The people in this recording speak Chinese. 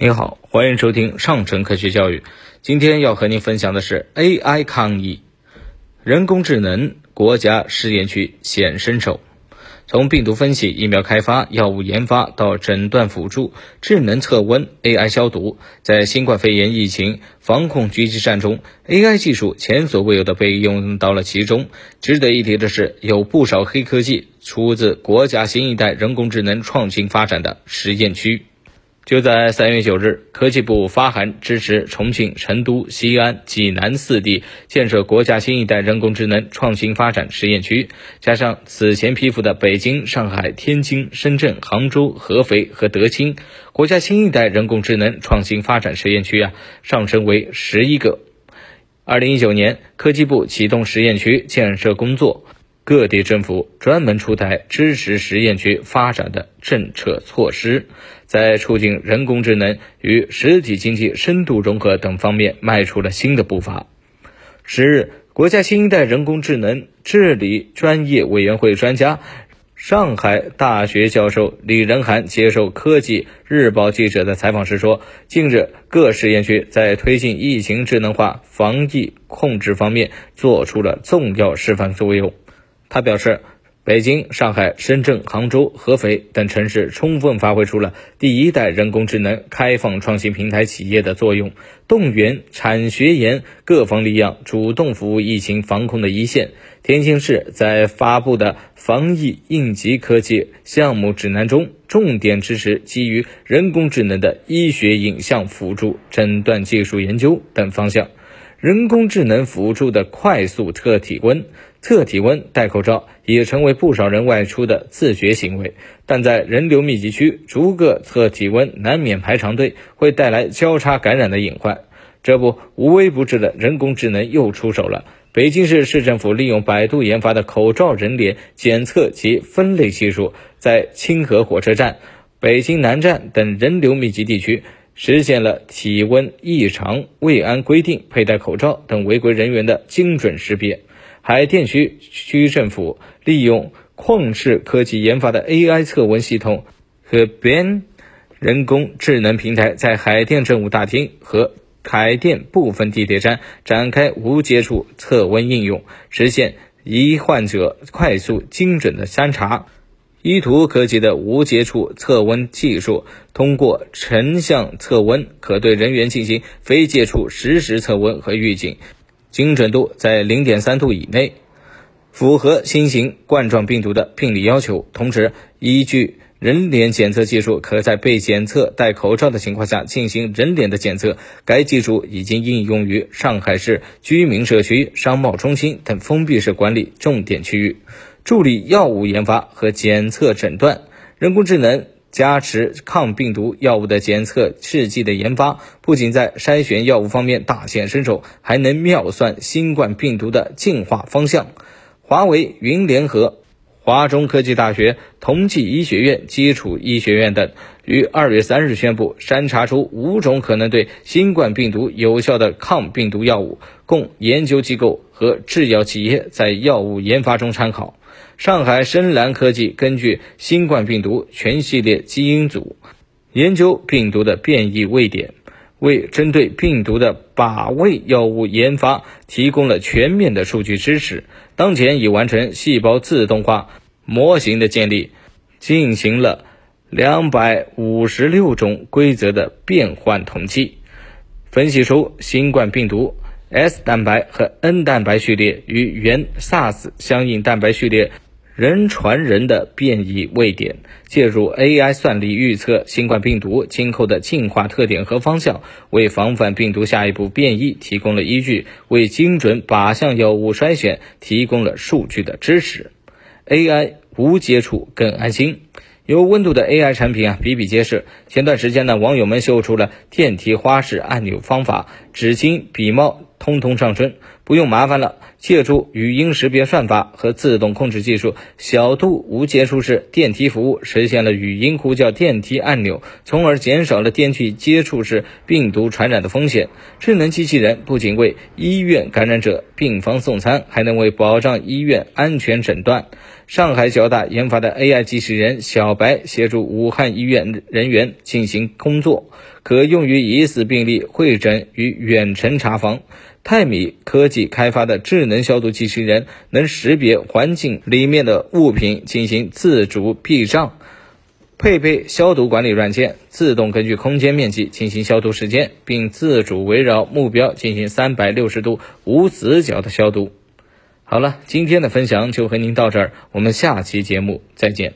你好，欢迎收听上城科学教育。今天要和您分享的是 AI 抗疫，人工智能国家试验区显身手。从病毒分析、疫苗开发、药物研发到诊断辅助、智能测温、AI 消毒，在新冠肺炎疫情防控狙击战中，AI 技术前所未有的被用到了其中。值得一提的是，有不少黑科技出自国家新一代人工智能创新发展的实验区。就在三月九日，科技部发函支持重庆、成都、西安、济南四地建设国家新一代人工智能创新发展实验区，加上此前批复的北京、上海、天津、深圳、杭州、合肥和德清，国家新一代人工智能创新发展实验区啊，上升为十一个。二零一九年，科技部启动实验区建设工作。各地政府专门出台支持实验区发展的政策措施，在促进人工智能与实体经济深度融合等方面迈出了新的步伐。十日，国家新一代人工智能治理专业委员会专家、上海大学教授李仁涵接受科技日报记者的采访时说：“近日，各实验区在推进疫情智能化防疫控制方面做出了重要示范作用。”他表示，北京、上海、深圳、杭州、合肥等城市充分发挥出了第一代人工智能开放创新平台企业的作用，动员产学研各方力量，主动服务疫情防控的一线。天津市在发布的防疫应急科技项目指南中，重点支持基于人工智能的医学影像辅助诊断技术研究等方向。人工智能辅助的快速测体温、测体温戴口罩也成为不少人外出的自觉行为。但在人流密集区，逐个测体温难免排长队，会带来交叉感染的隐患。这不，无微不至的人工智能又出手了。北京市市政府利用百度研发的口罩人脸检测及分类技术，在清河火车站、北京南站等人流密集地区。实现了体温异常未按规定佩戴口罩等违规人员的精准识别。海淀区区政府利用旷视科技研发的 AI 测温系统和 Ben 人工智能平台，在海淀政务大厅和海淀部分地铁站展开无接触测温应用，实现疑患者快速精准的筛查。依图科技的无接触测温技术，通过成像测温，可对人员进行非接触实时测温和预警，精准度在零点三度以内，符合新型冠状病毒的病理要求。同时，依据人脸检测技术，可在被检测戴口罩的情况下进行人脸的检测。该技术已经应用于上海市居民社区、商贸中心等封闭式管理重点区域。助力药物研发和检测诊断，人工智能加持抗病毒药物的检测试剂的研发，不仅在筛选药物方面大显身手，还能妙算新冠病毒的进化方向。华为云联合华中科技大学、同济医学院基础医学院等，于二月三日宣布筛查出五种可能对新冠病毒有效的抗病毒药物，供研究机构和制药企业在药物研发中参考。上海深蓝科技根据新冠病毒全系列基因组研究病毒的变异位点，为针对病毒的靶位药物研发提供了全面的数据支持。当前已完成细胞自动化模型的建立，进行了两百五十六种规则的变换统计，分析出新冠病毒 S 蛋白和 N 蛋白序列与原 SARS 相应蛋白序列。人传人的变异位点，借助 AI 算力预测新冠病毒今后的进化特点和方向，为防范病毒下一步变异提供了依据，为精准靶向药物筛选提供了数据的支持。AI 无接触更安心，有温度的 AI 产品啊比比皆是。前段时间呢，网友们秀出了电梯花式按钮方法，纸巾、笔帽。通通上身，不用麻烦了。借助语音识别算法和自动控制技术，小度无接触式电梯服务实现了语音呼叫电梯按钮，从而减少了电梯接触式病毒传染的风险。智能机器人不仅为医院感染者病房送餐，还能为保障医院安全诊断。上海交大研发的 AI 机器人小白协助武汉医院人员进行工作，可用于疑似病例会诊与远程查房。泰米科技开发的智能消毒机器人能识别环境里面的物品进行自主避障，配备消毒管理软件，自动根据空间面积进行消毒时间，并自主围绕目标进行三百六十度无死角的消毒。好了，今天的分享就和您到这儿，我们下期节目再见。